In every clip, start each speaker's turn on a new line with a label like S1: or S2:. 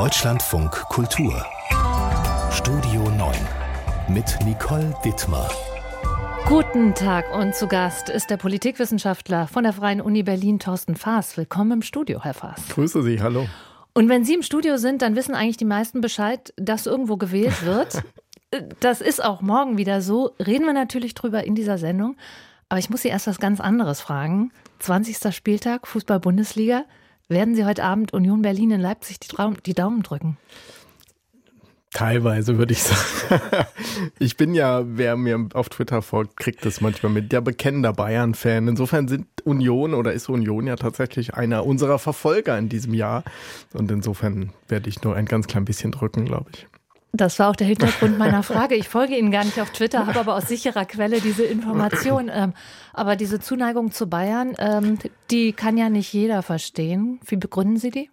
S1: Deutschlandfunk Kultur Studio 9 mit Nicole Dittmar.
S2: Guten Tag und zu Gast ist der Politikwissenschaftler von der Freien Uni Berlin, Thorsten Faas. Willkommen im Studio, Herr Faas.
S3: Grüße Sie, hallo.
S2: Und wenn Sie im Studio sind, dann wissen eigentlich die meisten Bescheid, dass irgendwo gewählt wird. das ist auch morgen wieder so. Reden wir natürlich drüber in dieser Sendung. Aber ich muss Sie erst was ganz anderes fragen. 20. Spieltag, Fußball-Bundesliga. Werden Sie heute Abend Union Berlin in Leipzig die, Traum, die Daumen drücken?
S3: Teilweise würde ich sagen. Ich bin ja, wer mir auf Twitter folgt, kriegt das manchmal mit. Der bekennender Bayern-Fan. Insofern sind Union oder ist Union ja tatsächlich einer unserer Verfolger in diesem Jahr. Und insofern werde ich nur ein ganz klein bisschen drücken, glaube ich.
S2: Das war auch der Hintergrund meiner Frage. Ich folge Ihnen gar nicht auf Twitter, habe aber aus sicherer Quelle diese Information. Ähm, aber diese Zuneigung zu Bayern, ähm, die kann ja nicht jeder verstehen. Wie begründen Sie die?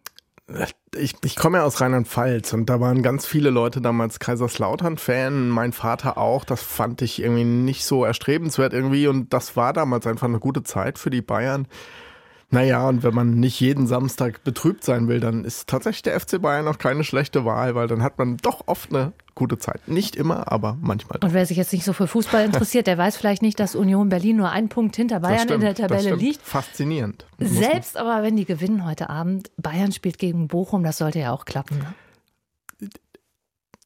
S3: Ich, ich komme ja aus Rheinland-Pfalz und da waren ganz viele Leute damals Kaiserslautern-Fan, mein Vater auch. Das fand ich irgendwie nicht so erstrebenswert irgendwie und das war damals einfach eine gute Zeit für die Bayern. Naja, und wenn man nicht jeden Samstag betrübt sein will, dann ist tatsächlich der FC Bayern auch keine schlechte Wahl, weil dann hat man doch oft eine gute Zeit. Nicht immer, aber manchmal.
S2: Und wer sich jetzt nicht so für Fußball interessiert, der weiß vielleicht nicht, dass Union Berlin nur einen Punkt hinter Bayern stimmt, in der Tabelle liegt.
S3: Faszinierend.
S2: Selbst aber, wenn die gewinnen heute Abend, Bayern spielt gegen Bochum, das sollte ja auch klappen. Ne?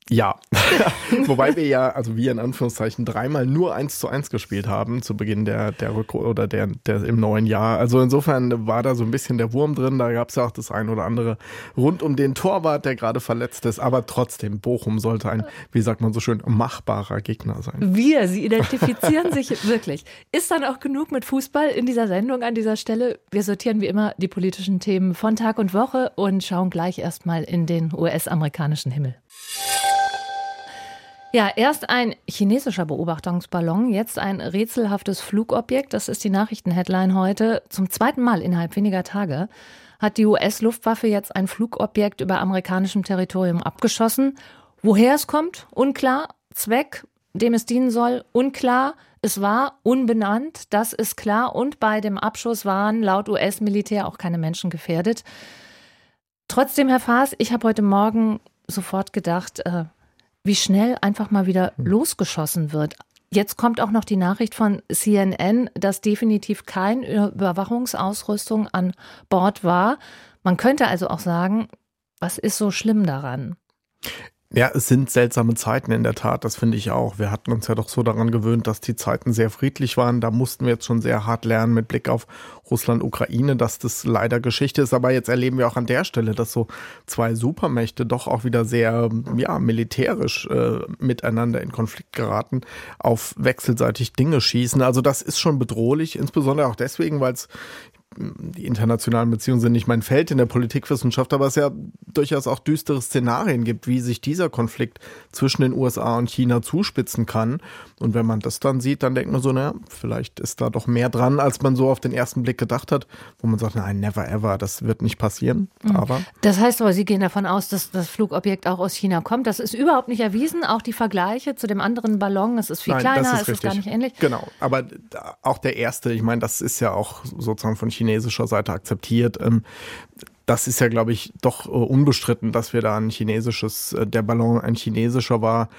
S3: Ja, wobei wir ja, also wir in Anführungszeichen, dreimal nur eins zu eins gespielt haben zu Beginn der, der Rück oder der, der im neuen Jahr. Also insofern war da so ein bisschen der Wurm drin. Da gab es ja auch das ein oder andere rund um den Torwart, der gerade verletzt ist. Aber trotzdem, Bochum sollte ein, wie sagt man so schön, machbarer Gegner sein.
S2: Wir, Sie identifizieren sich wirklich. Ist dann auch genug mit Fußball in dieser Sendung an dieser Stelle? Wir sortieren wie immer die politischen Themen von Tag und Woche und schauen gleich erstmal in den US-amerikanischen Himmel. Ja, erst ein chinesischer Beobachtungsballon, jetzt ein rätselhaftes Flugobjekt. Das ist die Nachrichtenheadline heute. Zum zweiten Mal innerhalb weniger Tage hat die US-Luftwaffe jetzt ein Flugobjekt über amerikanischem Territorium abgeschossen. Woher es kommt, unklar. Zweck, dem es dienen soll, unklar. Es war unbenannt, das ist klar. Und bei dem Abschuss waren laut US-Militär auch keine Menschen gefährdet. Trotzdem, Herr Faas, ich habe heute Morgen sofort gedacht, äh, wie schnell einfach mal wieder hm. losgeschossen wird. Jetzt kommt auch noch die Nachricht von CNN, dass definitiv keine Überwachungsausrüstung an Bord war. Man könnte also auch sagen, was ist so schlimm daran?
S3: Ja, es sind seltsame Zeiten in der Tat, das finde ich auch. Wir hatten uns ja doch so daran gewöhnt, dass die Zeiten sehr friedlich waren. Da mussten wir jetzt schon sehr hart lernen mit Blick auf Russland, Ukraine, dass das leider Geschichte ist. Aber jetzt erleben wir auch an der Stelle, dass so zwei Supermächte doch auch wieder sehr, ja, militärisch äh, miteinander in Konflikt geraten, auf wechselseitig Dinge schießen. Also das ist schon bedrohlich, insbesondere auch deswegen, weil es die internationalen Beziehungen sind nicht mein Feld in der Politikwissenschaft, aber es ja durchaus auch düstere Szenarien gibt, wie sich dieser Konflikt zwischen den USA und China zuspitzen kann. Und wenn man das dann sieht, dann denkt man so, naja, vielleicht ist da doch mehr dran, als man so auf den ersten Blick gedacht hat, wo man sagt, nein, never ever, das wird nicht passieren. Mhm. Aber
S2: das heißt aber, Sie gehen davon aus, dass das Flugobjekt auch aus China kommt. Das ist überhaupt nicht erwiesen. Auch die Vergleiche zu dem anderen Ballon, es ist viel nein, kleiner, ist es ist gar nicht ähnlich.
S3: Genau, aber auch der erste, ich meine, das ist ja auch sozusagen von China chinesischer Seite akzeptiert. Ähm, das ist ja, glaube ich, doch äh, unbestritten, dass wir da ein chinesisches, äh, der Ballon ein chinesischer war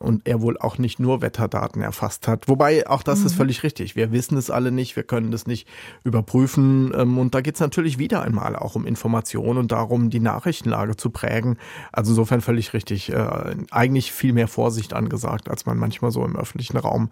S3: und er wohl auch nicht nur Wetterdaten erfasst hat. Wobei, auch das mhm. ist völlig richtig. Wir wissen es alle nicht, wir können das nicht überprüfen. Ähm, und da geht es natürlich wieder einmal auch um Information und darum, die Nachrichtenlage zu prägen. Also insofern völlig richtig. Äh, eigentlich viel mehr Vorsicht angesagt, als man manchmal so im öffentlichen Raum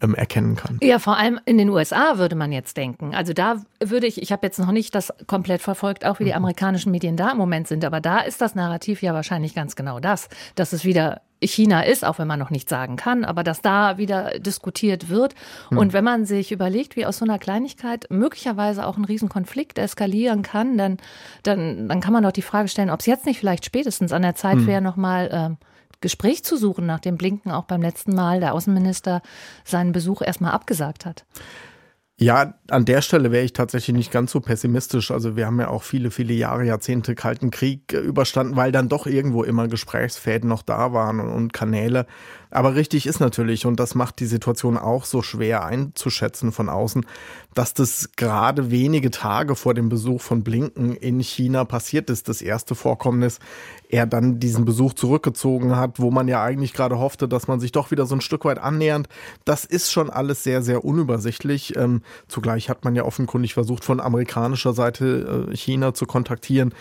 S3: ähm, erkennen kann.
S2: Ja, vor allem in den USA würde man jetzt denken. Also da würde ich, ich habe jetzt noch nicht das komplett verfolgt, auch wie die mhm. amerikanischen Medien da im Moment sind, aber da ist das Narrativ ja wahrscheinlich ganz genau das, dass es wieder China ist, auch wenn man noch nicht sagen kann, aber dass da wieder diskutiert wird. Hm. Und wenn man sich überlegt, wie aus so einer Kleinigkeit möglicherweise auch ein Riesenkonflikt eskalieren kann, dann, dann, dann kann man doch die Frage stellen, ob es jetzt nicht vielleicht spätestens an der Zeit hm. wäre, nochmal äh, Gespräch zu suchen, nachdem Blinken auch beim letzten Mal der Außenminister seinen Besuch erstmal abgesagt hat.
S3: Ja, an der Stelle wäre ich tatsächlich nicht ganz so pessimistisch. Also wir haben ja auch viele, viele Jahre, Jahrzehnte Kalten Krieg äh, überstanden, weil dann doch irgendwo immer Gesprächsfäden noch da waren und Kanäle. Aber richtig ist natürlich, und das macht die Situation auch so schwer einzuschätzen von außen, dass das gerade wenige Tage vor dem Besuch von Blinken in China passiert ist, das erste Vorkommnis, er dann diesen Besuch zurückgezogen hat, wo man ja eigentlich gerade hoffte, dass man sich doch wieder so ein Stück weit annähernd. Das ist schon alles sehr, sehr unübersichtlich. Ähm, zugleich hat man ja offenkundig versucht, von amerikanischer Seite äh, China zu kontaktieren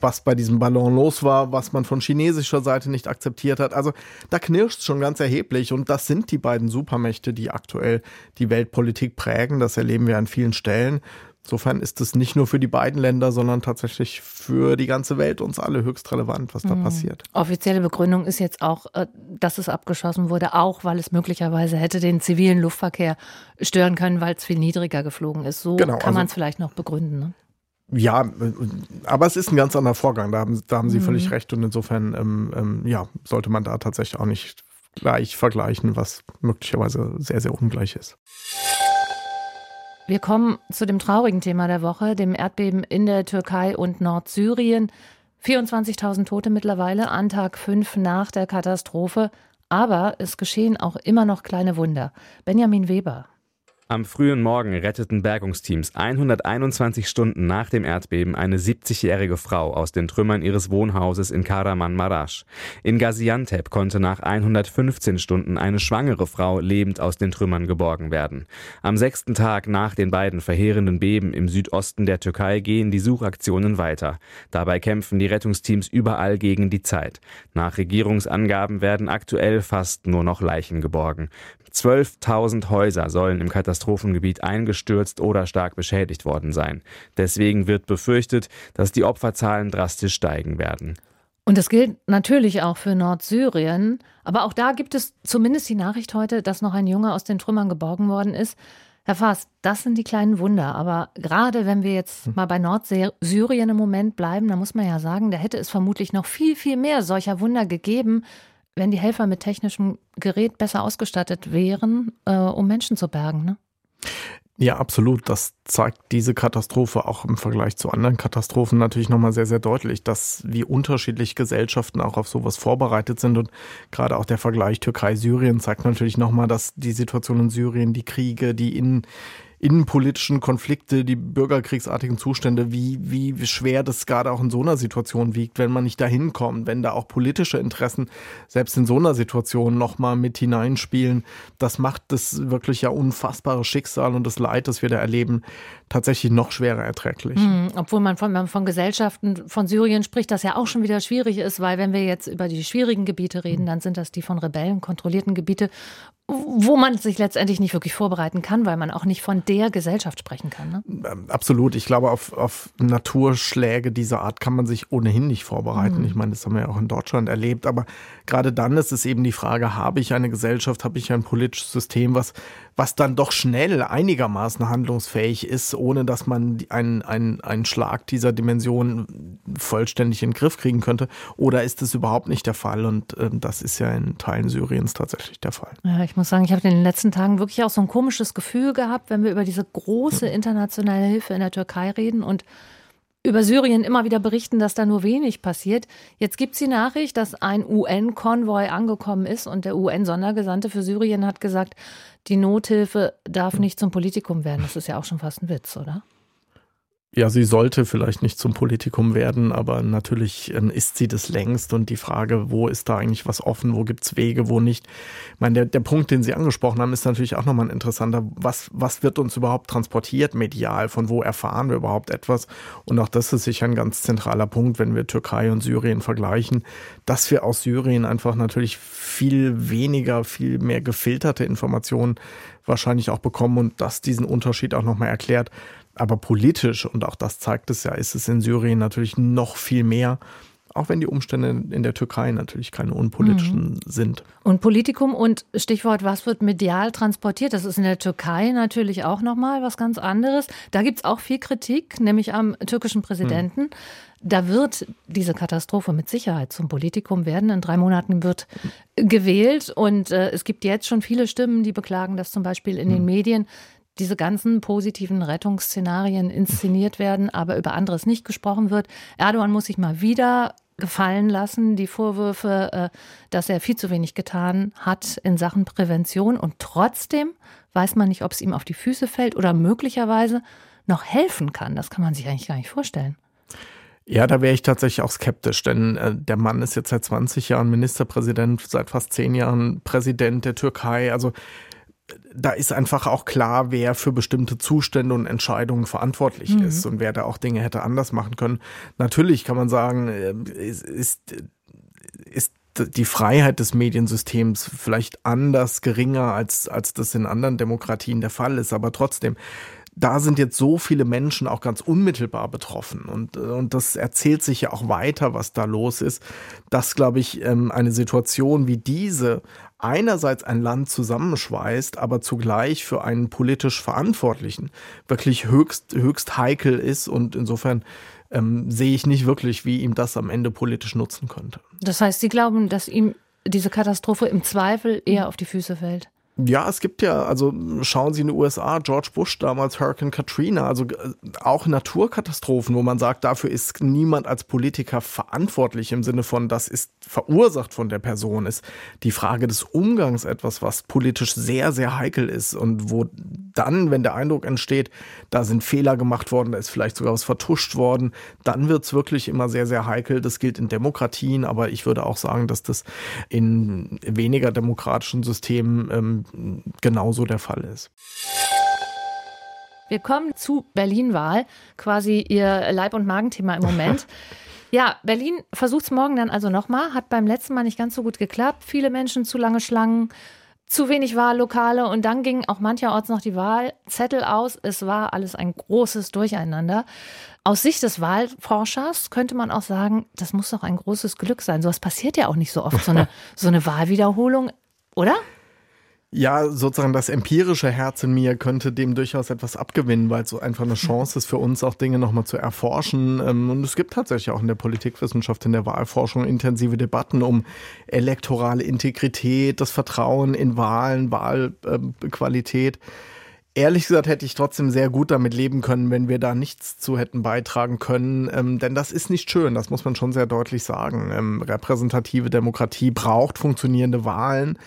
S3: was bei diesem Ballon los war, was man von chinesischer Seite nicht akzeptiert hat. Also da knirscht schon ganz erheblich und das sind die beiden Supermächte, die aktuell die Weltpolitik prägen. Das erleben wir an vielen Stellen. Insofern ist es nicht nur für die beiden Länder, sondern tatsächlich für die ganze Welt uns alle höchst relevant, was da mhm. passiert.
S2: Offizielle Begründung ist jetzt auch, äh, dass es abgeschossen wurde, auch weil es möglicherweise hätte den zivilen Luftverkehr stören können, weil es viel niedriger geflogen ist. So genau, kann also, man es vielleicht noch begründen. Ne?
S3: Ja, aber es ist ein ganz anderer Vorgang. Da haben, da haben Sie mhm. völlig recht. Und insofern, ähm, ähm, ja, sollte man da tatsächlich auch nicht gleich vergleichen, was möglicherweise sehr, sehr ungleich ist.
S2: Wir kommen zu dem traurigen Thema der Woche, dem Erdbeben in der Türkei und Nordsyrien. 24.000 Tote mittlerweile an Tag 5 nach der Katastrophe. Aber es geschehen auch immer noch kleine Wunder. Benjamin Weber.
S4: Am frühen Morgen retteten Bergungsteams 121 Stunden nach dem Erdbeben eine 70-jährige Frau aus den Trümmern ihres Wohnhauses in Karaman-Marasch. In Gaziantep konnte nach 115 Stunden eine schwangere Frau lebend aus den Trümmern geborgen werden. Am sechsten Tag nach den beiden verheerenden Beben im Südosten der Türkei gehen die Suchaktionen weiter. Dabei kämpfen die Rettungsteams überall gegen die Zeit. Nach Regierungsangaben werden aktuell fast nur noch Leichen geborgen. 12.000 Häuser sollen im Katastrophengebiet eingestürzt oder stark beschädigt worden sein. Deswegen wird befürchtet, dass die Opferzahlen drastisch steigen werden.
S2: Und das gilt natürlich auch für Nordsyrien. Aber auch da gibt es zumindest die Nachricht heute, dass noch ein Junge aus den Trümmern geborgen worden ist. Herr Faas, das sind die kleinen Wunder. Aber gerade wenn wir jetzt hm. mal bei Nordsyrien im Moment bleiben, da muss man ja sagen, da hätte es vermutlich noch viel, viel mehr solcher Wunder gegeben, wenn die Helfer mit technischem Gerät besser ausgestattet wären, äh, um Menschen zu bergen. Ne?
S3: Ja, absolut. Das zeigt diese Katastrophe auch im Vergleich zu anderen Katastrophen natürlich nochmal sehr, sehr deutlich, dass wie unterschiedlich Gesellschaften auch auf sowas vorbereitet sind. Und gerade auch der Vergleich Türkei-Syrien zeigt natürlich nochmal, dass die Situation in Syrien, die Kriege, die in, innenpolitischen Konflikte, die bürgerkriegsartigen Zustände, wie, wie schwer das gerade auch in so einer Situation wiegt, wenn man nicht dahin kommt, wenn da auch politische Interessen selbst in so einer Situation nochmal mit hineinspielen. Das macht das wirklich ja unfassbare Schicksal und das Leid, das wir da erleben, tatsächlich noch schwerer erträglich.
S2: Mhm, obwohl man von, man von Gesellschaften von Syrien spricht, das ja auch schon wieder schwierig ist, weil wenn wir jetzt über die schwierigen Gebiete reden, dann sind das die von Rebellen kontrollierten Gebiete, wo man sich letztendlich nicht wirklich vorbereiten kann, weil man auch nicht von der Gesellschaft sprechen kann. Ne?
S3: Ähm, absolut. Ich glaube, auf, auf Naturschläge dieser Art kann man sich ohnehin nicht vorbereiten. Mhm. Ich meine, das haben wir ja auch in Deutschland erlebt. Aber gerade dann ist es eben die Frage, habe ich eine Gesellschaft, habe ich ein politisches System, was, was dann doch schnell einigermaßen handlungsfähig ist, ohne dass man einen, einen, einen Schlag dieser Dimension vollständig in den Griff kriegen könnte? Oder ist es überhaupt nicht der Fall? Und äh, das ist ja in Teilen Syriens tatsächlich der Fall.
S2: Ja, ich muss sagen, ich habe in den letzten Tagen wirklich auch so ein komisches Gefühl gehabt, wenn wir über diese große internationale Hilfe in der Türkei reden und über Syrien immer wieder berichten, dass da nur wenig passiert. Jetzt gibt es die Nachricht, dass ein UN-Konvoi angekommen ist und der UN-Sondergesandte für Syrien hat gesagt, die Nothilfe darf nicht zum Politikum werden. Das ist ja auch schon fast ein Witz, oder?
S3: Ja, sie sollte vielleicht nicht zum Politikum werden, aber natürlich ähm, ist sie das längst und die Frage, wo ist da eigentlich was offen, wo gibt's Wege, wo nicht. Ich meine, der, der Punkt, den Sie angesprochen haben, ist natürlich auch nochmal ein interessanter. Was, was wird uns überhaupt transportiert medial? Von wo erfahren wir überhaupt etwas? Und auch das ist sicher ein ganz zentraler Punkt, wenn wir Türkei und Syrien vergleichen, dass wir aus Syrien einfach natürlich viel weniger, viel mehr gefilterte Informationen wahrscheinlich auch bekommen und das diesen Unterschied auch nochmal erklärt. Aber politisch, und auch das zeigt es ja, ist es in Syrien natürlich noch viel mehr. Auch wenn die Umstände in der Türkei natürlich keine unpolitischen mhm. sind.
S2: Und Politikum und Stichwort, was wird medial transportiert? Das ist in der Türkei natürlich auch nochmal was ganz anderes. Da gibt es auch viel Kritik, nämlich am türkischen Präsidenten. Mhm. Da wird diese Katastrophe mit Sicherheit zum Politikum werden. In drei Monaten wird gewählt und äh, es gibt jetzt schon viele Stimmen, die beklagen, dass zum Beispiel in den mhm. Medien diese ganzen positiven Rettungsszenarien inszeniert werden, aber über anderes nicht gesprochen wird. Erdogan muss sich mal wieder gefallen lassen, die Vorwürfe, äh, dass er viel zu wenig getan hat in Sachen Prävention. Und trotzdem weiß man nicht, ob es ihm auf die Füße fällt oder möglicherweise noch helfen kann. Das kann man sich eigentlich gar nicht vorstellen.
S3: Ja, da wäre ich tatsächlich auch skeptisch, denn äh, der Mann ist jetzt seit 20 Jahren Ministerpräsident, seit fast 10 Jahren Präsident der Türkei. Also da ist einfach auch klar, wer für bestimmte Zustände und Entscheidungen verantwortlich mhm. ist und wer da auch Dinge hätte anders machen können. Natürlich kann man sagen, äh, ist, ist, ist die Freiheit des Mediensystems vielleicht anders geringer, als, als das in anderen Demokratien der Fall ist, aber trotzdem, da sind jetzt so viele Menschen auch ganz unmittelbar betroffen. Und, und das erzählt sich ja auch weiter, was da los ist, dass, glaube ich, ähm, eine Situation wie diese einerseits ein Land zusammenschweißt, aber zugleich für einen politisch Verantwortlichen wirklich höchst, höchst heikel ist. Und insofern ähm, sehe ich nicht wirklich, wie ihm das am Ende politisch nutzen könnte.
S2: Das heißt, Sie glauben, dass ihm diese Katastrophe im Zweifel eher auf die Füße fällt?
S3: Ja, es gibt ja, also schauen Sie in den USA, George Bush damals, Hurricane Katrina, also äh, auch Naturkatastrophen, wo man sagt, dafür ist niemand als Politiker verantwortlich im Sinne von, das ist verursacht von der Person, ist die Frage des Umgangs etwas, was politisch sehr, sehr heikel ist und wo dann, wenn der Eindruck entsteht, da sind Fehler gemacht worden, da ist vielleicht sogar was vertuscht worden, dann wird's wirklich immer sehr, sehr heikel. Das gilt in Demokratien, aber ich würde auch sagen, dass das in weniger demokratischen Systemen ähm, genauso der Fall ist.
S2: Wir kommen zu Berlin-Wahl, quasi Ihr Leib- und Magenthema im Moment. Ja, Berlin versucht es morgen dann also nochmal, hat beim letzten Mal nicht ganz so gut geklappt. Viele Menschen, zu lange Schlangen, zu wenig Wahllokale und dann ging auch mancherorts noch die Wahlzettel aus. Es war alles ein großes Durcheinander. Aus Sicht des Wahlforschers könnte man auch sagen, das muss doch ein großes Glück sein. So was passiert ja auch nicht so oft, so eine, so eine Wahlwiederholung, oder?
S3: Ja, sozusagen das empirische Herz in mir könnte dem durchaus etwas abgewinnen, weil es so einfach eine Chance ist für uns, auch Dinge nochmal zu erforschen. Ähm, und es gibt tatsächlich auch in der Politikwissenschaft, in der Wahlforschung intensive Debatten um elektorale Integrität, das Vertrauen in Wahlen, Wahlqualität. Ehrlich gesagt hätte ich trotzdem sehr gut damit leben können, wenn wir da nichts zu hätten beitragen können. Ähm, denn das ist nicht schön, das muss man schon sehr deutlich sagen. Ähm, repräsentative Demokratie braucht funktionierende Wahlen.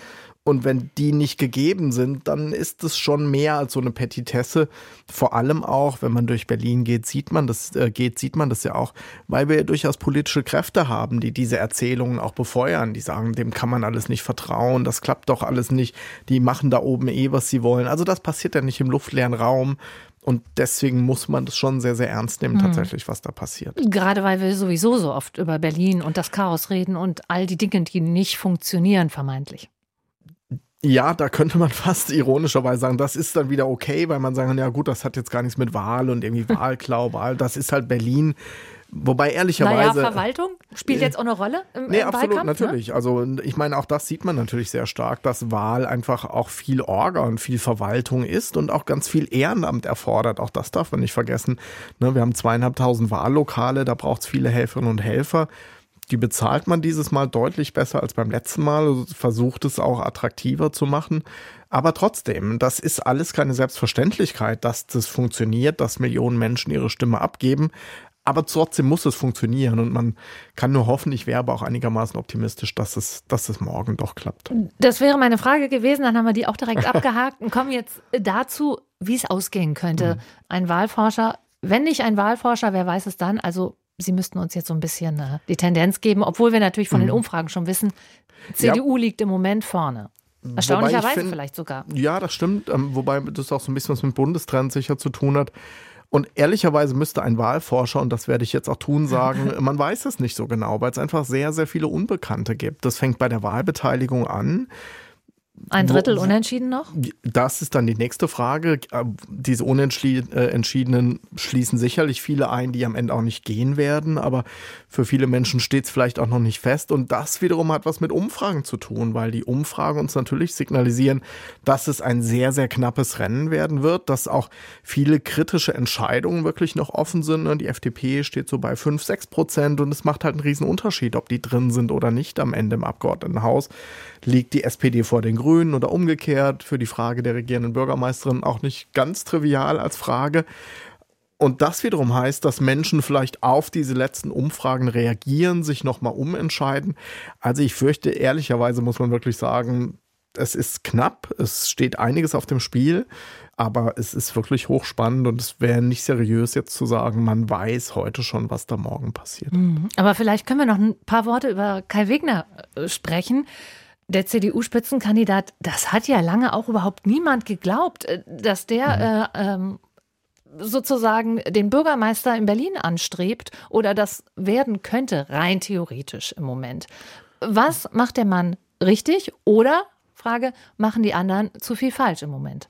S3: Und wenn die nicht gegeben sind, dann ist es schon mehr als so eine Petitesse. Vor allem auch, wenn man durch Berlin geht, sieht man das, äh, geht, sieht man das ja auch, weil wir ja durchaus politische Kräfte haben, die diese Erzählungen auch befeuern. Die sagen, dem kann man alles nicht vertrauen, das klappt doch alles nicht. Die machen da oben eh, was sie wollen. Also das passiert ja nicht im luftleeren Raum. Und deswegen muss man das schon sehr, sehr ernst nehmen, mhm. tatsächlich, was da passiert.
S2: Gerade weil wir sowieso so oft über Berlin und das Chaos reden und all die Dinge, die nicht funktionieren, vermeintlich.
S3: Ja, da könnte man fast ironischerweise sagen, das ist dann wieder okay, weil man sagen, ja gut, das hat jetzt gar nichts mit Wahl und irgendwie Wahlklau, Wahl, das ist halt Berlin. Wobei ehrlicherweise.
S2: Naja, Verwaltung spielt jetzt auch eine Rolle im,
S3: nee,
S2: im
S3: absolut,
S2: Wahlkampf,
S3: ne? natürlich. Ne? Also ich meine, auch das sieht man natürlich sehr stark, dass Wahl einfach auch viel Orga und viel Verwaltung ist und auch ganz viel Ehrenamt erfordert. Auch das darf man nicht vergessen. Ne, wir haben zweieinhalbtausend Wahllokale, da braucht es viele Helferinnen und Helfer. Die bezahlt man dieses Mal deutlich besser als beim letzten Mal, also versucht es auch attraktiver zu machen. Aber trotzdem, das ist alles keine Selbstverständlichkeit, dass das funktioniert, dass Millionen Menschen ihre Stimme abgeben. Aber trotzdem muss es funktionieren und man kann nur hoffen, ich wäre aber auch einigermaßen optimistisch, dass es, dass es morgen doch klappt.
S2: Das wäre meine Frage gewesen, dann haben wir die auch direkt abgehakt und kommen jetzt dazu, wie es ausgehen könnte. Mhm. Ein Wahlforscher, wenn nicht ein Wahlforscher, wer weiß es dann? Also Sie müssten uns jetzt so ein bisschen äh, die Tendenz geben, obwohl wir natürlich von mhm. den Umfragen schon wissen, CDU ja. liegt im Moment vorne. Erstaunlicherweise find, vielleicht sogar.
S3: Ja, das stimmt. Ähm, wobei das auch so ein bisschen was mit Bundestrend sicher zu tun hat. Und ehrlicherweise müsste ein Wahlforscher, und das werde ich jetzt auch tun, sagen, man weiß es nicht so genau, weil es einfach sehr, sehr viele Unbekannte gibt. Das fängt bei der Wahlbeteiligung an.
S2: Ein Drittel unentschieden noch?
S3: Das ist dann die nächste Frage. Äh, diese Unentschiedenen äh, schließen sicherlich viele ein, die am Ende auch nicht gehen werden, aber für viele Menschen steht es vielleicht auch noch nicht fest. Und das wiederum hat was mit Umfragen zu tun, weil die Umfragen uns natürlich signalisieren, dass es ein sehr, sehr knappes Rennen werden wird, dass auch viele kritische Entscheidungen wirklich noch offen sind. Und die FDP steht so bei 5, 6 Prozent und es macht halt einen riesen Unterschied, ob die drin sind oder nicht am Ende im Abgeordnetenhaus. Liegt die SPD vor den Grünen? Oder umgekehrt, für die Frage der regierenden Bürgermeisterin auch nicht ganz trivial als Frage. Und das wiederum heißt, dass Menschen vielleicht auf diese letzten Umfragen reagieren, sich nochmal umentscheiden. Also ich fürchte, ehrlicherweise muss man wirklich sagen, es ist knapp, es steht einiges auf dem Spiel, aber es ist wirklich hochspannend und es wäre nicht seriös jetzt zu sagen, man weiß heute schon, was da morgen passiert.
S2: Mhm. Aber vielleicht können wir noch ein paar Worte über Kai Wegner äh, sprechen. Der CDU-Spitzenkandidat, das hat ja lange auch überhaupt niemand geglaubt, äh, dass der mhm. äh, ähm, sozusagen den Bürgermeister in Berlin anstrebt oder das werden könnte, rein theoretisch im Moment. Was macht der Mann richtig oder, Frage, machen die anderen zu viel falsch im Moment?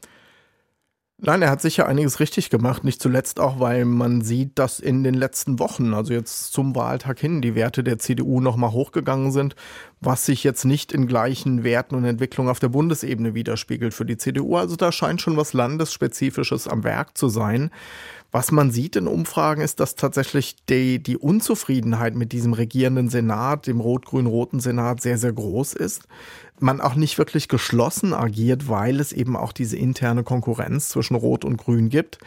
S3: Nein, er hat sicher einiges richtig gemacht, nicht zuletzt auch, weil man sieht, dass in den letzten Wochen, also jetzt zum Wahltag hin, die Werte der CDU nochmal hochgegangen sind, was sich jetzt nicht in gleichen Werten und Entwicklungen auf der Bundesebene widerspiegelt für die CDU. Also da scheint schon was Landesspezifisches am Werk zu sein. Was man sieht in Umfragen ist, dass tatsächlich die, die Unzufriedenheit mit diesem regierenden Senat, dem rot-grün-roten Senat, sehr, sehr groß ist. Man auch nicht wirklich geschlossen agiert, weil es eben auch diese interne Konkurrenz zwischen Rot und Grün gibt.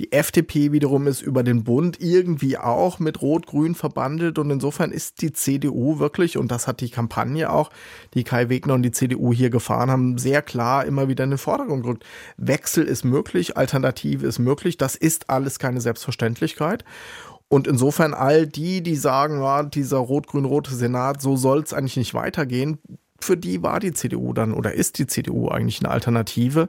S3: Die FDP wiederum ist über den Bund irgendwie auch mit Rot-Grün verbandelt und insofern ist die CDU wirklich, und das hat die Kampagne auch, die Kai Wegner und die CDU hier gefahren haben, sehr klar immer wieder in den Vordergrund gerückt. Wechsel ist möglich, Alternative ist möglich, das ist alles keine Selbstverständlichkeit. Und insofern all die, die sagen, ja, dieser rot-grün-rote Senat, so soll es eigentlich nicht weitergehen, für die war die CDU dann oder ist die CDU eigentlich eine Alternative.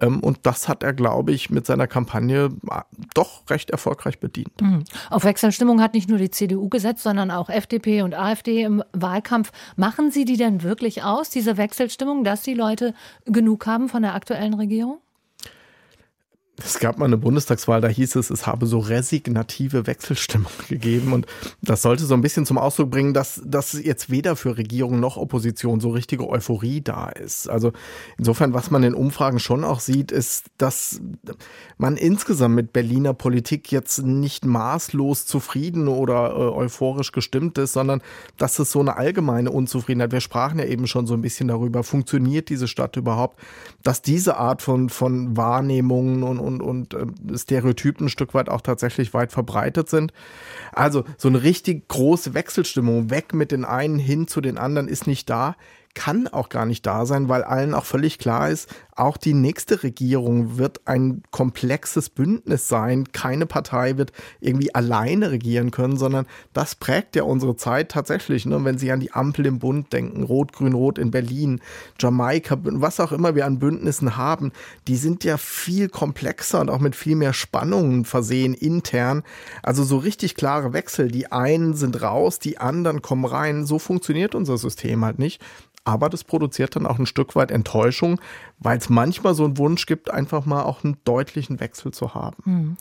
S3: Ähm, und das hat er, glaube ich, mit seiner Kampagne äh, doch recht erfolgreich bedient.
S2: Mhm. Auf Wechselstimmung hat nicht nur die CDU gesetzt, sondern auch FDP und AfD im Wahlkampf. Machen Sie die denn wirklich aus, diese Wechselstimmung, dass die Leute genug haben von der aktuellen Regierung?
S3: Es gab mal eine Bundestagswahl, da hieß es, es habe so resignative Wechselstimmung gegeben. Und das sollte so ein bisschen zum Ausdruck bringen, dass, dass jetzt weder für Regierung noch Opposition so richtige Euphorie da ist. Also insofern, was man in Umfragen schon auch sieht, ist, dass man insgesamt mit Berliner Politik jetzt nicht maßlos zufrieden oder äh, euphorisch gestimmt ist, sondern dass es so eine allgemeine Unzufriedenheit, wir sprachen ja eben schon so ein bisschen darüber, funktioniert diese Stadt überhaupt, dass diese Art von, von Wahrnehmungen und und, und äh, Stereotypen ein Stück weit auch tatsächlich weit verbreitet sind. Also so eine richtig große Wechselstimmung, weg mit den einen hin zu den anderen, ist nicht da kann auch gar nicht da sein, weil allen auch völlig klar ist, auch die nächste Regierung wird ein komplexes Bündnis sein. Keine Partei wird irgendwie alleine regieren können, sondern das prägt ja unsere Zeit tatsächlich. Ne? Wenn Sie an die Ampel im Bund denken, Rot-Grün-Rot in Berlin, Jamaika, was auch immer wir an Bündnissen haben, die sind ja viel komplexer und auch mit viel mehr Spannungen versehen intern. Also so richtig klare Wechsel. Die einen sind raus, die anderen kommen rein. So funktioniert unser System halt nicht aber das produziert dann auch ein Stück weit Enttäuschung, weil es manchmal so einen Wunsch gibt, einfach mal auch einen deutlichen Wechsel zu haben. Hm.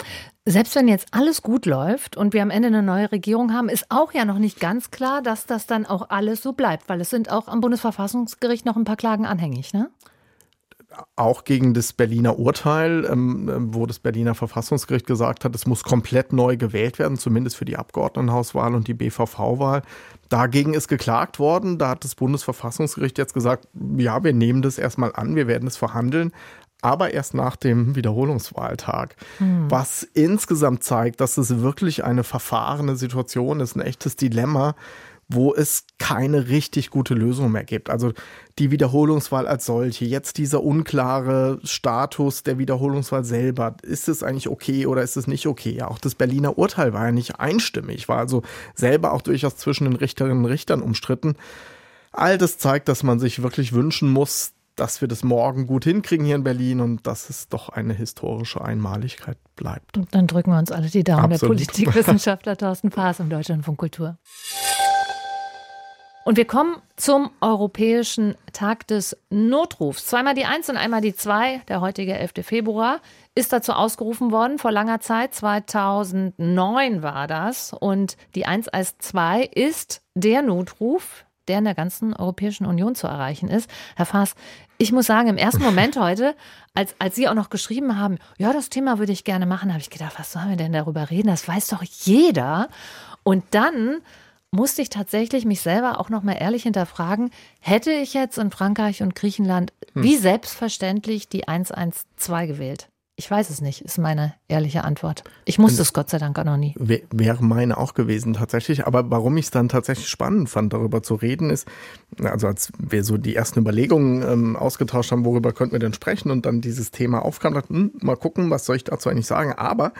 S2: Selbst wenn jetzt alles gut läuft und wir am Ende eine neue Regierung haben, ist auch ja noch nicht ganz klar, dass das dann auch alles so bleibt, weil es sind auch am Bundesverfassungsgericht noch ein paar Klagen anhängig, ne?
S3: Auch gegen das Berliner Urteil, ähm, ähm, wo das Berliner Verfassungsgericht gesagt hat, es muss komplett neu gewählt werden, zumindest für die Abgeordnetenhauswahl und die BVV-Wahl. Dagegen ist geklagt worden. Da hat das Bundesverfassungsgericht jetzt gesagt, ja, wir nehmen das erstmal an, wir werden es verhandeln aber erst nach dem Wiederholungswahltag. Hm. Was insgesamt zeigt, dass es wirklich eine verfahrene Situation ist, ein echtes Dilemma, wo es keine richtig gute Lösung mehr gibt. Also die Wiederholungswahl als solche, jetzt dieser unklare Status der Wiederholungswahl selber, ist es eigentlich okay oder ist es nicht okay? Auch das Berliner Urteil war ja nicht einstimmig, war also selber auch durchaus zwischen den Richterinnen und Richtern umstritten. All das zeigt, dass man sich wirklich wünschen muss, dass wir das morgen gut hinkriegen hier in Berlin und dass es doch eine historische Einmaligkeit bleibt.
S2: Und dann drücken wir uns alle die Daumen. Absolut. Der Politikwissenschaftler Thorsten Faas im Deutschlandfunk Kultur. Und wir kommen zum Europäischen Tag des Notrufs. Zweimal die Eins und einmal die Zwei, der heutige 11. Februar, ist dazu ausgerufen worden vor langer Zeit. 2009 war das. Und die 1 als 2 ist der Notruf, der in der ganzen Europäischen Union zu erreichen ist. Herr Faas, ich muss sagen, im ersten Moment heute, als, als Sie auch noch geschrieben haben, ja, das Thema würde ich gerne machen, habe ich gedacht, was sollen wir denn darüber reden? Das weiß doch jeder. Und dann musste ich tatsächlich mich selber auch noch mal ehrlich hinterfragen, hätte ich jetzt in Frankreich und Griechenland hm. wie selbstverständlich die 112 gewählt? Ich weiß es nicht, ist meine ehrliche Antwort. Ich musste es Gott sei Dank auch noch nie.
S3: Wäre meine auch gewesen tatsächlich. Aber warum ich es dann tatsächlich spannend fand, darüber zu reden, ist, also als wir so die ersten Überlegungen ähm, ausgetauscht haben, worüber könnten wir denn sprechen und dann dieses Thema aufkam, dachte, hm, mal gucken, was soll ich dazu eigentlich sagen. Aber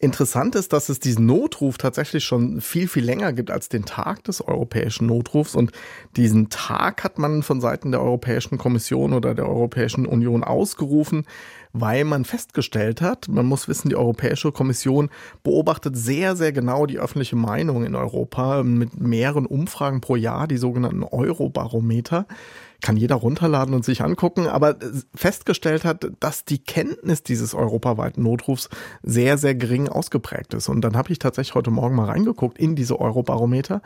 S3: Interessant ist, dass es diesen Notruf tatsächlich schon viel, viel länger gibt als den Tag des europäischen Notrufs. Und diesen Tag hat man von Seiten der Europäischen Kommission oder der Europäischen Union ausgerufen, weil man festgestellt hat, man muss wissen, die Europäische Kommission beobachtet sehr, sehr genau die öffentliche Meinung in Europa mit mehreren Umfragen pro Jahr, die sogenannten Eurobarometer kann jeder runterladen und sich angucken, aber festgestellt hat, dass die Kenntnis dieses europaweiten Notrufs sehr, sehr gering ausgeprägt ist. Und dann habe ich tatsächlich heute Morgen mal reingeguckt in diese Eurobarometer.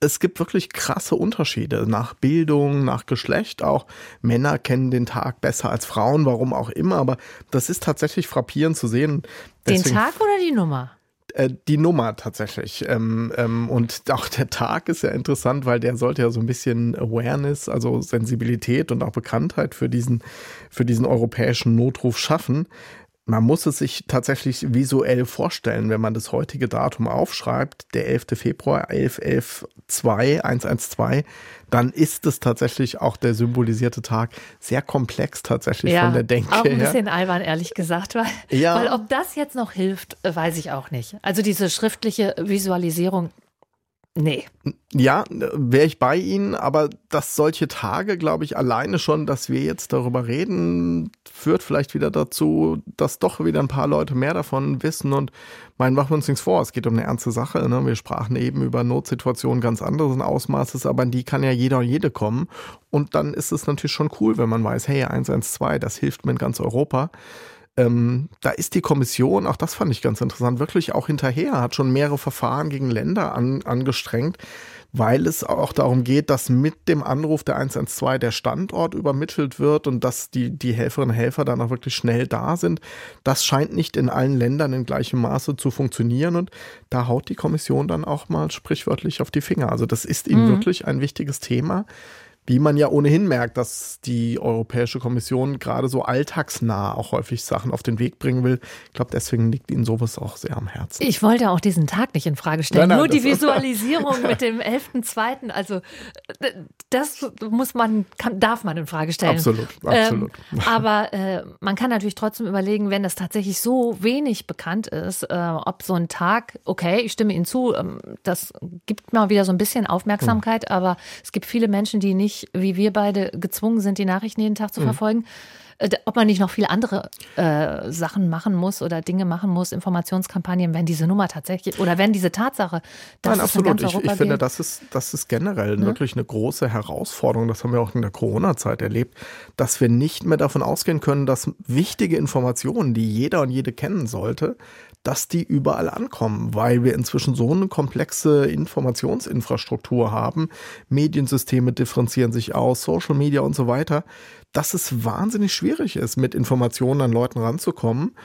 S3: Es gibt wirklich krasse Unterschiede nach Bildung, nach Geschlecht. Auch Männer kennen den Tag besser als Frauen, warum auch immer. Aber das ist tatsächlich frappierend zu sehen.
S2: Deswegen, den Tag oder die Nummer?
S3: Äh, die Nummer tatsächlich. Ähm, ähm, und auch der Tag ist ja interessant, weil der sollte ja so ein bisschen Awareness, also Sensibilität und auch Bekanntheit für diesen, für diesen europäischen Notruf schaffen. Man muss es sich tatsächlich visuell vorstellen, wenn man das heutige Datum aufschreibt, der 11. Februar 11.11.2, 112, dann ist es tatsächlich auch der symbolisierte Tag sehr komplex tatsächlich ja, von der Denke.
S2: Auch ein bisschen her. albern, ehrlich gesagt, weil, ja. weil ob das jetzt noch hilft, weiß ich auch nicht. Also diese schriftliche Visualisierung, Nee.
S3: Ja, wäre ich bei Ihnen, aber dass solche Tage, glaube ich, alleine schon, dass wir jetzt darüber reden, führt vielleicht wieder dazu, dass doch wieder ein paar Leute mehr davon wissen und meinen, machen wir uns nichts vor, es geht um eine ernste Sache. Ne? Wir sprachen eben über Notsituationen ganz anderes Ausmaßes, aber in die kann ja jeder und jede kommen. Und dann ist es natürlich schon cool, wenn man weiß, hey, 112, das hilft mir in ganz Europa. Ähm, da ist die Kommission, auch das fand ich ganz interessant, wirklich auch hinterher, hat schon mehrere Verfahren gegen Länder an, angestrengt, weil es auch darum geht, dass mit dem Anruf der 112 der Standort übermittelt wird und dass die, die Helferinnen und Helfer dann auch wirklich schnell da sind. Das scheint nicht in allen Ländern in gleichem Maße zu funktionieren und da haut die Kommission dann auch mal sprichwörtlich auf die Finger. Also das ist ihnen mhm. wirklich ein wichtiges Thema wie man ja ohnehin merkt, dass die Europäische Kommission gerade so alltagsnah auch häufig Sachen auf den Weg bringen will. Ich glaube, deswegen liegt ihnen sowas auch sehr am Herzen.
S2: Ich wollte auch diesen Tag nicht in Frage stellen. Nein, nein, Nur die Visualisierung mit dem 11.2. Also das muss man, kann, darf man in Frage stellen.
S3: Absolut, absolut.
S2: Ähm, aber äh, man kann natürlich trotzdem überlegen, wenn das tatsächlich so wenig bekannt ist, äh, ob so ein Tag, okay, ich stimme Ihnen zu, ähm, das gibt mal wieder so ein bisschen Aufmerksamkeit, hm. aber es gibt viele Menschen, die nicht nicht, wie wir beide, gezwungen sind, die Nachrichten jeden Tag zu mhm. verfolgen. Äh, ob man nicht noch viele andere äh, Sachen machen muss oder Dinge machen muss, Informationskampagnen, wenn diese Nummer tatsächlich oder wenn diese Tatsache,
S3: dass Nein, absolut. ich, ich finde, das ist, das ist generell ne? wirklich eine große Herausforderung. Das haben wir auch in der Corona-Zeit erlebt, dass wir nicht mehr davon ausgehen können, dass wichtige Informationen, die jeder und jede kennen sollte, dass die überall ankommen, weil wir inzwischen so eine komplexe Informationsinfrastruktur haben. Mediensysteme differenzieren sich aus, Social Media und so weiter, dass es wahnsinnig schwierig ist, mit Informationen an Leuten ranzukommen.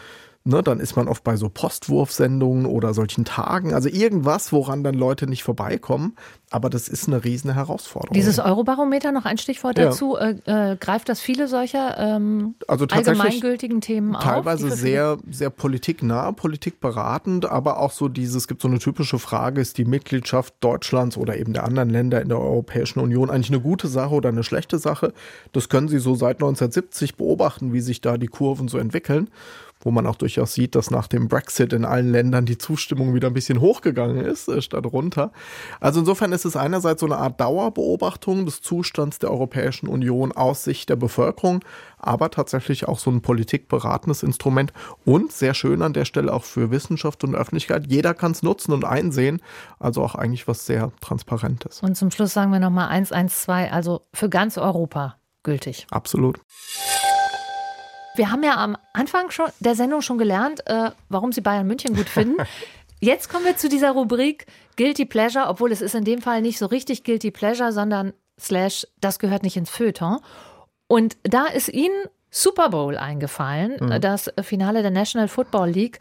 S3: Ne, dann ist man oft bei so Postwurfsendungen oder solchen Tagen, also irgendwas, woran dann Leute nicht vorbeikommen. Aber das ist eine riesen Herausforderung.
S2: Dieses Eurobarometer, noch ein Stichwort ja. dazu, äh, äh, greift das viele solcher ähm, also allgemeingültigen Themen
S3: auf? Teilweise sehr, sehr politiknah, politikberatend, aber auch so dieses, es gibt so eine typische Frage, ist die Mitgliedschaft Deutschlands oder eben der anderen Länder in der Europäischen Union eigentlich eine gute Sache oder eine schlechte Sache? Das können Sie so seit 1970 beobachten, wie sich da die Kurven so entwickeln wo man auch durchaus sieht, dass nach dem Brexit in allen Ländern die Zustimmung wieder ein bisschen hochgegangen ist, äh, statt runter. Also insofern ist es einerseits so eine Art Dauerbeobachtung des Zustands der Europäischen Union aus Sicht der Bevölkerung, aber tatsächlich auch so ein politikberatendes Instrument und sehr schön an der Stelle auch für Wissenschaft und Öffentlichkeit. Jeder kann es nutzen und einsehen, also auch eigentlich was sehr Transparentes.
S2: Und zum Schluss sagen wir nochmal 112, also für ganz Europa gültig.
S3: Absolut.
S2: Wir haben ja am Anfang schon der Sendung schon gelernt, äh, warum Sie Bayern München gut finden. Jetzt kommen wir zu dieser Rubrik Guilty Pleasure, obwohl es ist in dem Fall nicht so richtig Guilty Pleasure, sondern slash, das gehört nicht ins Feuilleton. Und da ist Ihnen Super Bowl eingefallen, mhm. das Finale der National Football League.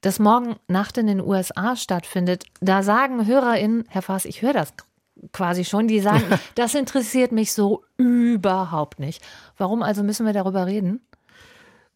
S2: das morgen Nacht in den USA stattfindet, da sagen HörerInnen, Herr Faas, ich höre das quasi schon, die sagen, das interessiert mich so überhaupt nicht. Warum also müssen wir darüber reden?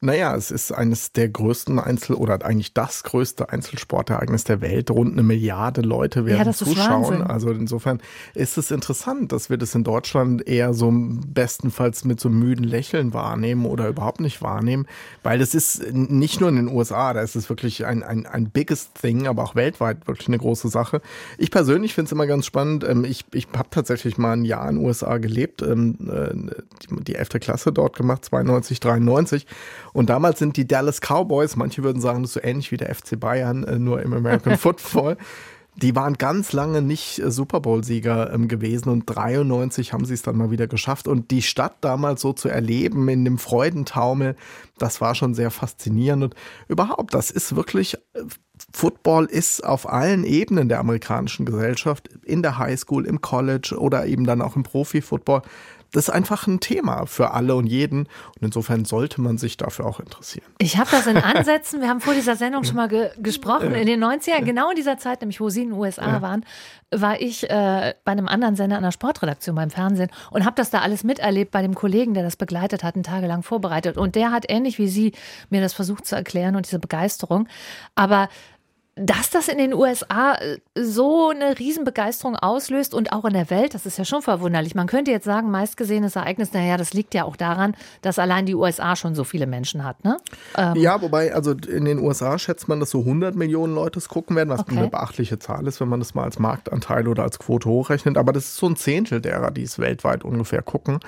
S3: Naja, es ist eines der größten Einzel- oder eigentlich das größte Einzelsportereignis der Welt. Rund eine Milliarde Leute werden ja, zuschauen. Also insofern ist es interessant, dass wir das in Deutschland eher so bestenfalls mit so müden Lächeln wahrnehmen oder überhaupt nicht wahrnehmen, weil es ist nicht nur in den USA, da ist es wirklich ein, ein, ein biggest thing, aber auch weltweit wirklich eine große Sache. Ich persönlich finde es immer ganz spannend. Ähm, ich, ich habe tatsächlich mal ein Jahr in den USA gelebt, ähm, äh, die 11. Klasse dort gemacht, 92, 93 und damals sind die Dallas Cowboys, manche würden sagen, das ist so ähnlich wie der FC Bayern, äh, nur im American Football. Die waren ganz lange nicht äh, Super Bowl-Sieger ähm, gewesen und 93 haben sie es dann mal wieder geschafft. Und die Stadt damals so zu erleben in dem Freudentaumel, das war schon sehr faszinierend. Und überhaupt, das ist wirklich, äh, Football ist auf allen Ebenen der amerikanischen Gesellschaft, in der Highschool, im College oder eben dann auch im Profi-Football, das ist einfach ein Thema für alle und jeden. Und insofern sollte man sich dafür auch interessieren.
S2: Ich habe das in Ansätzen, wir haben vor dieser Sendung schon mal ge gesprochen, in den 90ern, genau in dieser Zeit, nämlich wo Sie in den USA ja. waren, war ich äh, bei einem anderen Sender an der Sportredaktion beim Fernsehen und habe das da alles miterlebt bei dem Kollegen, der das begleitet hat, tagelang vorbereitet. Und der hat ähnlich wie Sie mir das versucht zu erklären und diese Begeisterung. Aber dass das in den USA äh, so eine Riesenbegeisterung auslöst und auch in der Welt, das ist ja schon verwunderlich. Man könnte jetzt sagen, meistgesehenes Ereignis, naja, das liegt ja auch daran, dass allein die USA schon so viele Menschen hat, ne?
S3: Ähm ja, wobei, also in den USA schätzt man, dass so 100 Millionen Leute es gucken werden, was okay. eine beachtliche Zahl ist, wenn man das mal als Marktanteil oder als Quote hochrechnet. Aber das ist so ein Zehntel derer, die es weltweit ungefähr gucken.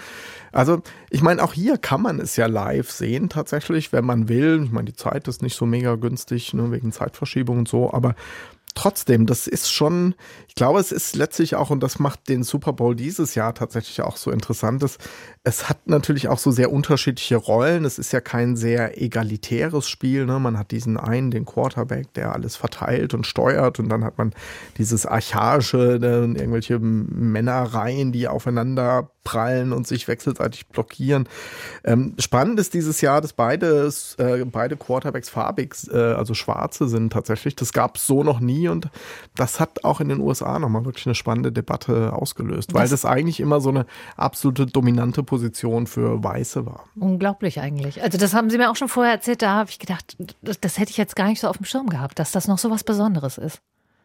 S3: Also, ich meine, auch hier kann man es ja live sehen, tatsächlich, wenn man will. Ich meine, die Zeit ist nicht so mega günstig, ne, wegen Zeitverschiebung und so aber trotzdem, das ist schon, ich glaube, es ist letztlich auch, und das macht den Super Bowl dieses Jahr tatsächlich auch so interessant, ist, es hat natürlich auch so sehr unterschiedliche Rollen. Es ist ja kein sehr egalitäres Spiel. Ne? Man hat diesen einen, den Quarterback, der alles verteilt und steuert, und dann hat man dieses archaische, ne, irgendwelche Männerreihen, die aufeinander prallen und sich wechselseitig blockieren. Ähm, spannend ist dieses Jahr, dass beide, äh, beide Quarterbacks farbig, äh, also schwarze sind tatsächlich. Das gab es so noch nie und das hat auch in den USA nochmal wirklich eine spannende Debatte ausgelöst, weil das, eigentlich immer so eine absolute dominante Position für Weiße war.
S2: Unglaublich eigentlich. Also das haben Sie mir auch schon vorher erzählt, da habe ich gedacht, das, das hätte ich jetzt gar nicht so auf dem Schirm gehabt, dass das noch so was Besonderes ist.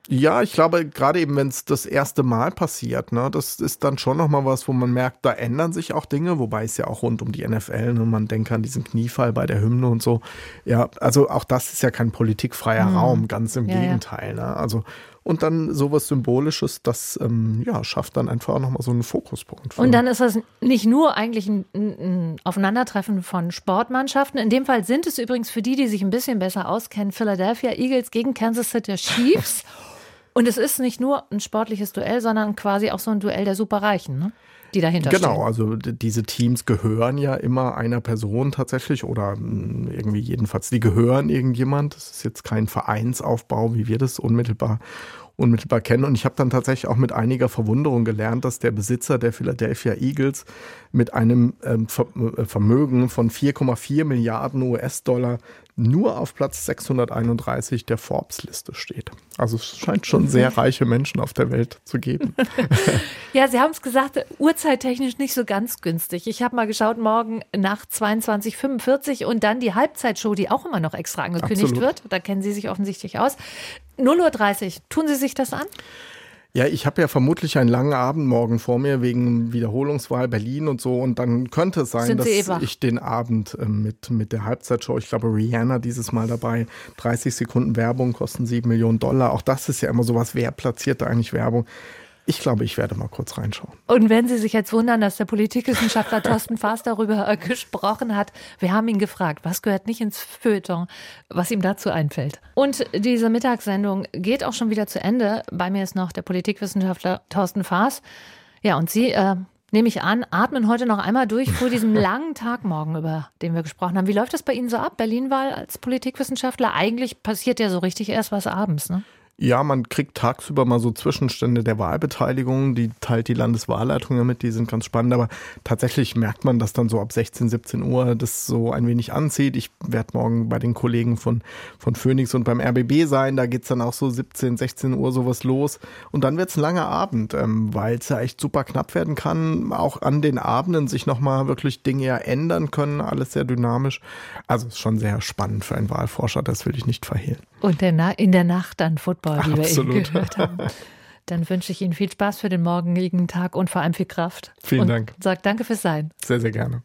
S3: Ja, ich glaube, gerade eben, wenn es das erste Mal passiert, ne, das ist dann schon nochmal was, wo man merkt, da ändern sich auch Dinge, wobei es ja auch rund um die NFL, ne, man denkt an diesen Kniefall bei der Hymne und so. Ja, also auch das ist ja kein politikfreier mhm. Raum, ganz im ja, Gegenteil. Ne? Also und dann sowas Symbolisches, das ähm, ja, schafft dann einfach auch nochmal so einen Fokuspunkt.
S2: Und dann ist das nicht nur eigentlich ein, ein, Aufeinandertreffen von Sportmannschaften. In dem Fall sind es übrigens für die, die sich ein bisschen besser auskennen, Philadelphia Eagles gegen Kansas City Chiefs. Und es ist nicht nur ein sportliches Duell, sondern quasi auch so ein Duell der Superreichen, ne? die dahinter
S3: genau,
S2: stehen.
S3: Genau, also diese Teams gehören ja immer einer Person tatsächlich oder hm, irgendwie jedenfalls, die gehören irgendjemand. Das ist jetzt kein Vereinsaufbau, wie wir das unmittelbar unmittelbar kennen. Und ich habe dann tatsächlich auch mit einiger Verwunderung gelernt, dass der Besitzer der Philadelphia Eagles mit einem ähm, äh, Vermögen von 4,4 Milliarden US-Dollar nur auf Platz 631 der Forbes-Liste steht. Also es scheint schon sehr reiche Menschen auf der Welt zu geben.
S2: ja, Sie haben es gesagt, uhrzeittechnisch nicht so ganz günstig. Ich habe mal geschaut, morgen nach 22.45 und dann die Halbzeitshow, die auch immer noch extra angekündigt Absolut. wird. Da kennen Sie sich offensichtlich aus. 0.30 Uhr, tun Sie sich das an?
S3: Ja, ich habe ja vermutlich einen langen Abend morgen vor mir wegen Wiederholungswahl Berlin und so. Und dann könnte es sein, dass ich den Abend äh, mit, mit der Halbzeitshow, ich glaube Rihanna dieses Mal dabei, 30 Sekunden Werbung kosten 7 Millionen Dollar. Auch das ist ja immer sowas, wer platziert da eigentlich Werbung? Ich glaube, ich werde mal kurz reinschauen.
S2: Und wenn Sie sich jetzt wundern, dass der Politikwissenschaftler Thorsten Faas darüber gesprochen hat, wir haben ihn gefragt, was gehört nicht ins Feuilleton, was ihm dazu einfällt. Und diese Mittagssendung geht auch schon wieder zu Ende. Bei mir ist noch der Politikwissenschaftler Thorsten Faas. Ja, und Sie, äh, nehme ich an, atmen heute noch einmal durch vor diesem langen Tag morgen, über den wir gesprochen haben. Wie läuft das bei Ihnen so ab? Berlin-Wahl als Politikwissenschaftler? Eigentlich passiert ja so richtig erst was abends, ne?
S3: Ja, man kriegt tagsüber mal so Zwischenstände der Wahlbeteiligung, die teilt die Landeswahlleitung ja mit, die sind ganz spannend, aber tatsächlich merkt man, dass dann so ab 16, 17 Uhr das so ein wenig anzieht. Ich werde morgen bei den Kollegen von, von Phoenix und beim RBB sein, da geht's dann auch so 17, 16 Uhr sowas los und dann wird's ein langer Abend, ähm, weil es ja echt super knapp werden kann, auch an den Abenden sich nochmal wirklich Dinge ja ändern können, alles sehr dynamisch. Also ist schon sehr spannend für einen Wahlforscher, das will ich nicht verhehlen.
S2: Und in der Nacht dann Football, wie Absolut. wir eben gehört haben. Dann wünsche ich Ihnen viel Spaß für den morgigen Tag und vor allem viel Kraft.
S3: Vielen
S2: und
S3: Dank.
S2: Sag danke fürs Sein.
S3: Sehr, sehr gerne.